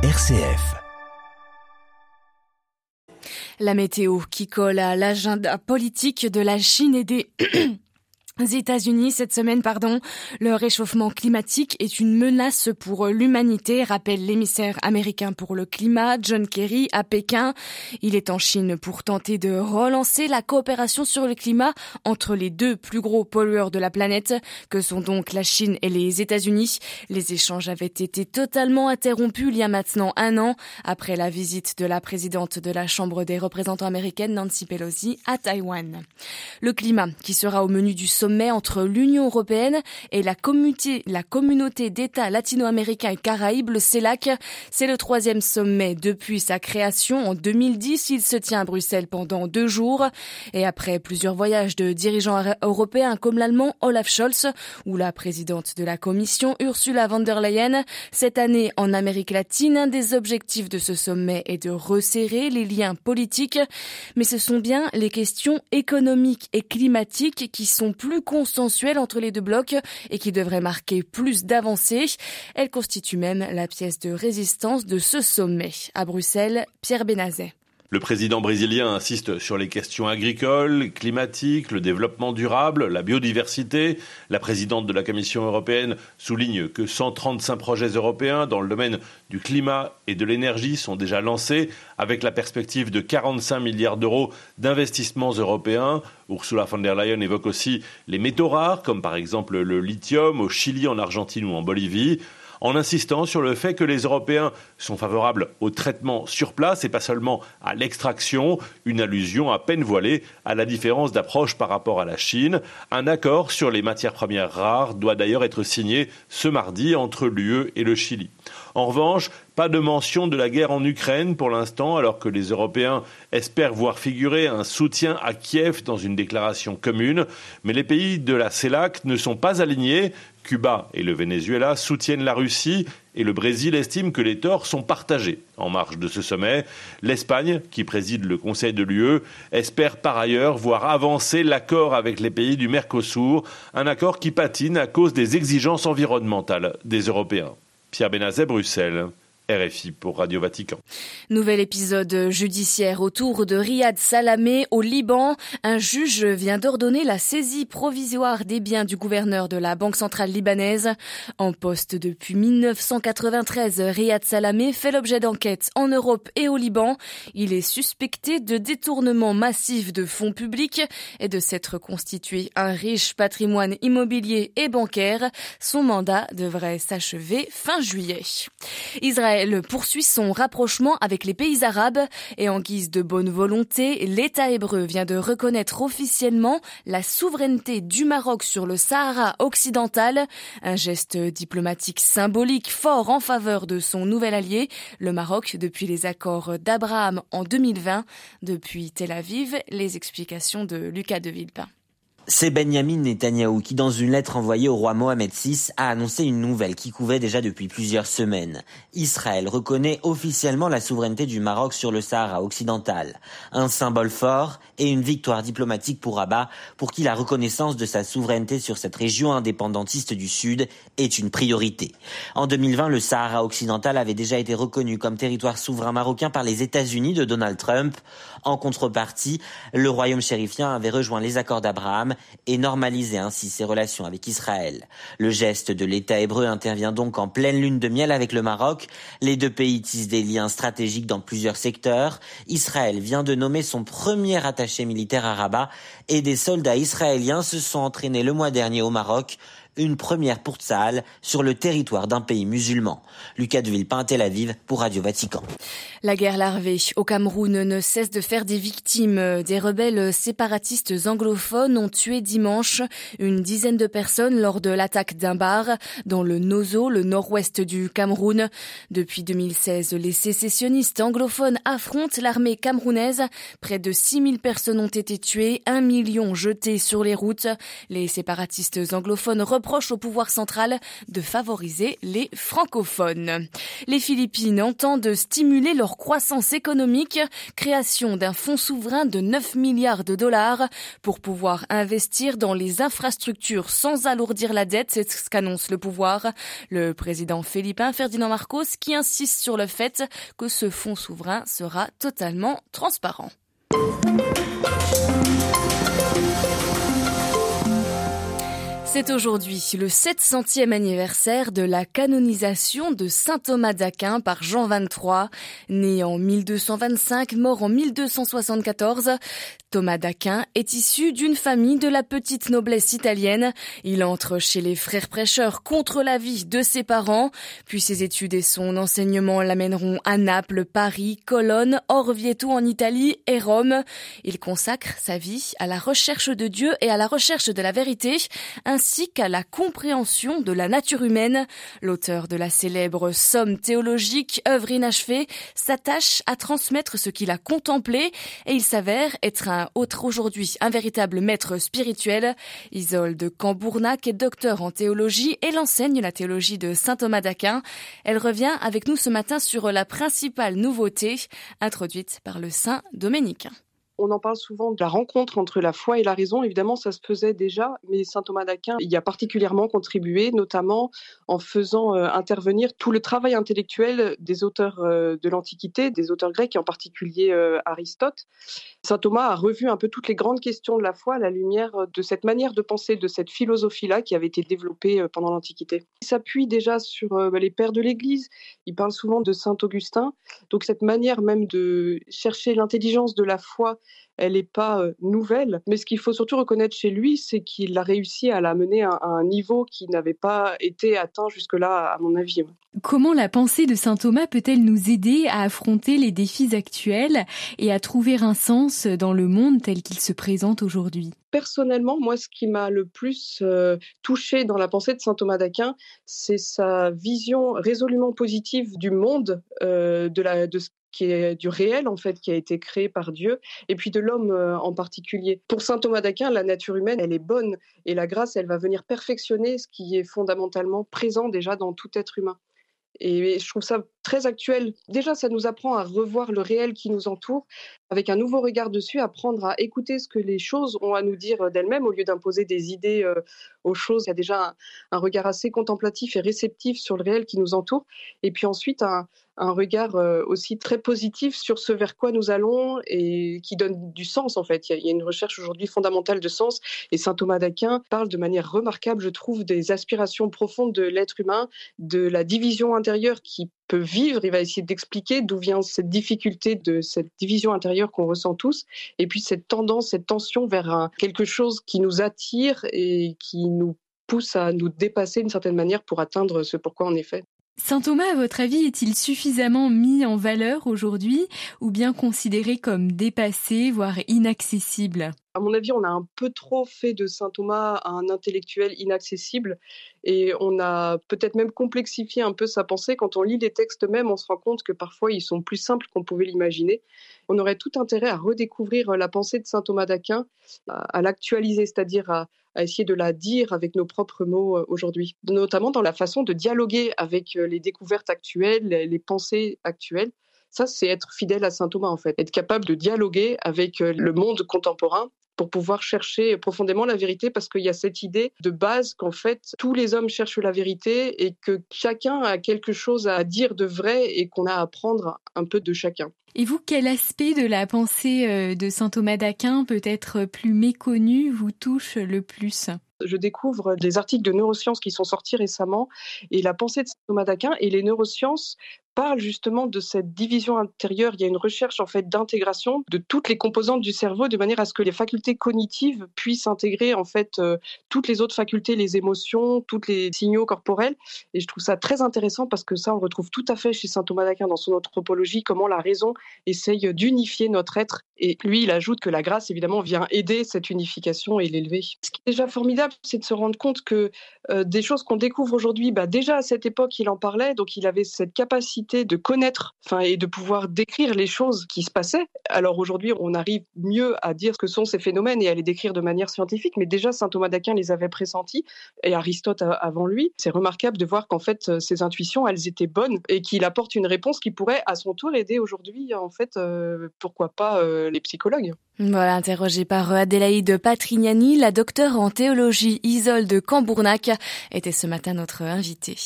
RCF. La météo qui colle à l'agenda politique de la Chine et des États-Unis cette semaine, pardon, le réchauffement climatique est une menace pour l'humanité, rappelle l'émissaire américain pour le climat, John Kerry, à Pékin. Il est en Chine pour tenter de relancer la coopération sur le climat entre les deux plus gros pollueurs de la planète, que sont donc la Chine et les États-Unis. Les échanges avaient été totalement interrompus il y a maintenant un an, après la visite de la présidente de la Chambre des représentants américaine, Nancy Pelosi, à Taïwan. Le climat, qui sera au menu du sommet sommet entre l'Union européenne et la communauté, d'États latino-américains et caraïbes, le CELAC. C'est le troisième sommet depuis sa création en 2010. Il se tient à Bruxelles pendant deux jours. Et après plusieurs voyages de dirigeants européens comme l'allemand Olaf Scholz ou la présidente de la commission Ursula von der Leyen, cette année en Amérique latine, un des objectifs de ce sommet est de resserrer les liens politiques. Mais ce sont bien les questions économiques et climatiques qui sont plus consensuelle entre les deux blocs et qui devrait marquer plus d'avancées. Elle constitue même la pièce de résistance de ce sommet. À Bruxelles, Pierre Benazet. Le président brésilien insiste sur les questions agricoles, climatiques, le développement durable, la biodiversité. La présidente de la Commission européenne souligne que 135 projets européens dans le domaine du climat et de l'énergie sont déjà lancés avec la perspective de 45 milliards d'euros d'investissements européens. Ursula von der Leyen évoque aussi les métaux rares comme par exemple le lithium au Chili, en Argentine ou en Bolivie en insistant sur le fait que les Européens sont favorables au traitement sur place et pas seulement à l'extraction, une allusion à peine voilée à la différence d'approche par rapport à la Chine. Un accord sur les matières premières rares doit d'ailleurs être signé ce mardi entre l'UE et le Chili. En revanche, pas de mention de la guerre en Ukraine pour l'instant, alors que les Européens espèrent voir figurer un soutien à Kiev dans une déclaration commune. Mais les pays de la CELAC ne sont pas alignés. Cuba et le Venezuela soutiennent la Russie et le Brésil estime que les torts sont partagés. En marge de ce sommet, l'Espagne, qui préside le Conseil de l'UE, espère par ailleurs voir avancer l'accord avec les pays du Mercosur, un accord qui patine à cause des exigences environnementales des Européens. Pierre Benazet, Bruxelles. RFI pour Radio Vatican. Nouvel épisode judiciaire autour de Riyad Salamé au Liban. Un juge vient d'ordonner la saisie provisoire des biens du gouverneur de la Banque centrale libanaise. En poste depuis 1993, Riyad Salamé fait l'objet d'enquêtes en Europe et au Liban. Il est suspecté de détournement massif de fonds publics et de s'être constitué un riche patrimoine immobilier et bancaire. Son mandat devrait s'achever fin juillet. Israël Israël poursuit son rapprochement avec les pays arabes et en guise de bonne volonté, l'État hébreu vient de reconnaître officiellement la souveraineté du Maroc sur le Sahara occidental, un geste diplomatique symbolique fort en faveur de son nouvel allié, le Maroc, depuis les accords d'Abraham en 2020. Depuis Tel Aviv, les explications de Lucas de Villepin. C'est Benjamin Netanyahou qui, dans une lettre envoyée au roi Mohamed VI, a annoncé une nouvelle qui couvait déjà depuis plusieurs semaines. Israël reconnaît officiellement la souveraineté du Maroc sur le Sahara occidental. Un symbole fort et une victoire diplomatique pour Rabat, pour qui la reconnaissance de sa souveraineté sur cette région indépendantiste du Sud est une priorité. En 2020, le Sahara occidental avait déjà été reconnu comme territoire souverain marocain par les États-Unis de Donald Trump. En contrepartie, le royaume chérifien avait rejoint les accords d'Abraham et normaliser ainsi ses relations avec Israël. Le geste de l'État hébreu intervient donc en pleine lune de miel avec le Maroc. Les deux pays tissent des liens stratégiques dans plusieurs secteurs. Israël vient de nommer son premier attaché militaire à Rabat et des soldats israéliens se sont entraînés le mois dernier au Maroc une première pour Tsahal sur le territoire d'un pays musulman. Lucas de Villepin, Tel Aviv, pour Radio Vatican. La guerre larvée au Cameroun ne cesse de faire des victimes. Des rebelles séparatistes anglophones ont tué dimanche une dizaine de personnes lors de l'attaque d'un bar dans le Nozo, le nord-ouest du Cameroun. Depuis 2016, les sécessionnistes anglophones affrontent l'armée camerounaise. Près de 6000 personnes ont été tuées, un million jetées sur les routes. Les séparatistes anglophones reprennent reproche au pouvoir central de favoriser les francophones. Les Philippines entendent stimuler leur croissance économique, création d'un fonds souverain de 9 milliards de dollars pour pouvoir investir dans les infrastructures sans alourdir la dette, c'est ce qu'annonce le pouvoir. Le président philippin Ferdinand Marcos qui insiste sur le fait que ce fonds souverain sera totalement transparent. C'est aujourd'hui le 700e anniversaire de la canonisation de saint Thomas d'Aquin par Jean XXIII. Né en 1225, mort en 1274, Thomas d'Aquin est issu d'une famille de la petite noblesse italienne. Il entre chez les frères prêcheurs contre l'avis de ses parents, puis ses études et son enseignement l'amèneront à Naples, Paris, Colonne, Orvieto en Italie et Rome. Il consacre sa vie à la recherche de Dieu et à la recherche de la vérité, ainsi qu'à la compréhension de la nature humaine. L'auteur de la célèbre Somme théologique, œuvre inachevée, s'attache à transmettre ce qu'il a contemplé et il s'avère être un autre aujourd'hui un véritable maître spirituel. Isolde Cambournac est docteur en théologie et l'enseigne la théologie de saint Thomas d'Aquin. Elle revient avec nous ce matin sur la principale nouveauté introduite par le saint dominicain on en parle souvent de la rencontre entre la foi et la raison. Évidemment, ça se faisait déjà, mais saint Thomas d'Aquin y a particulièrement contribué, notamment en faisant euh, intervenir tout le travail intellectuel des auteurs euh, de l'Antiquité, des auteurs grecs, et en particulier euh, Aristote. Saint Thomas a revu un peu toutes les grandes questions de la foi à la lumière de cette manière de penser, de cette philosophie-là qui avait été développée pendant l'Antiquité. Il s'appuie déjà sur bah, les pères de l'Église. Il parle souvent de Saint Augustin. Donc cette manière même de chercher l'intelligence de la foi elle n'est pas nouvelle. Mais ce qu'il faut surtout reconnaître chez lui, c'est qu'il a réussi à la mener à, un niveau qui n'avait pas été atteint jusque-là, à mon avis. Comment la pensée de saint Thomas peut-elle nous aider à affronter les défis actuels et à trouver un sens dans le monde tel qu'il se présente aujourd'hui? Personnellement, moi, ce qui m'a le plus touché dans la pensée de saint Thomas d'Aquin, c'est sa vision résolument positive du monde, de, la, de ce qui est du réel en fait, qui a été créé par Dieu, et puis de l'homme euh, en particulier. Pour saint Thomas d'Aquin, la nature humaine, elle est bonne, et la grâce, elle va venir perfectionner ce qui est fondamentalement présent déjà dans tout être humain. Et je trouve ça très actuel. Déjà, ça nous apprend à revoir le réel qui nous entoure, avec un nouveau regard dessus, apprendre à écouter ce que les choses ont à nous dire d'elles-mêmes au lieu d'imposer des idées euh, aux choses. Il y a déjà un, regard assez contemplatif et réceptif sur le réel qui nous entoure. Et puis ensuite, un, un regard euh, aussi très positif sur ce vers quoi nous allons et qui donne du sens en fait. Il y a, une recherche aujourd'hui fondamentale de sens et saint Thomas d'Aquin parle de manière remarquable, je trouve, des aspirations profondes de l'être humain, de la division intérieure qui peut vivre. Il va essayer d'expliquer d'où vient cette difficulté de cette division intérieure qu'on ressent tous et puis cette tendance, cette tension vers quelque chose qui nous attire et qui nous pousse à nous dépasser d'une certaine manière pour atteindre ce pourquoi on est fait. Saint Thomas, à votre avis, est-il suffisamment mis en valeur aujourd'hui ou bien considéré comme dépassé, voire inaccessible? À mon avis, on a un peu trop fait de saint Thomas un intellectuel inaccessible et on a peut-être même complexifié un peu sa pensée. Quand on lit les textes même, on se rend compte que parfois ils sont plus simples qu'on pouvait l'imaginer. On aurait tout intérêt à redécouvrir la pensée de saint Thomas d'Aquin, à, l'actualiser, c'est-à-dire à, essayer de la dire avec nos propres mots euh, aujourd'hui, notamment dans la façon de dialoguer avec euh, les découvertes actuelles, les pensées actuelles. Ça, c'est être fidèle à saint Thomas, en fait. Être capable de dialoguer avec euh, le monde contemporain pour pouvoir chercher profondément la vérité parce qu'il y a cette idée de base qu'en fait tous les hommes cherchent la vérité et que chacun a quelque chose à dire de vrai et qu'on a à apprendre un peu de chacun. Et vous, quel aspect de la pensée euh, de saint Thomas d'Aquin peut-être plus méconnu vous touche le plus? Je découvre des articles de neurosciences qui sont sortis récemment et la pensée de saint Thomas d'Aquin et les neurosciences parle justement de cette division intérieure. Il y a une recherche en fait d'intégration de toutes les composantes du cerveau de manière à ce que les facultés cognitives puissent intégrer en fait euh, toutes les autres facultés, les émotions, tous les signaux corporels. Et je trouve ça très intéressant parce que ça, on retrouve tout à fait chez saint Thomas d'Aquin dans son anthropologie, comment la raison essaye d'unifier notre être. Et lui, il ajoute que la grâce, évidemment, vient aider cette unification et l'élever. Ce qui est déjà formidable, c'est de se rendre compte que euh, des choses qu'on découvre aujourd'hui, bah, déjà à cette époque, il en parlait, donc il avait cette capacité de connaître et de pouvoir décrire les choses qui se passaient. Alors aujourd'hui, on arrive mieux à dire ce que sont ces phénomènes et à les décrire de manière scientifique, mais déjà saint Thomas d'Aquin les avait pressentis et Aristote avant lui. C'est remarquable de voir qu'en fait, ces intuitions, elles étaient bonnes et qu'il apporte une réponse qui pourrait à son tour aider aujourd'hui, en fait, euh, pourquoi pas euh, les psychologues. Voilà, interrogée par Adélaïde Patrignani, la docteure en théologie Isolde Cambournac était ce matin notre invitée.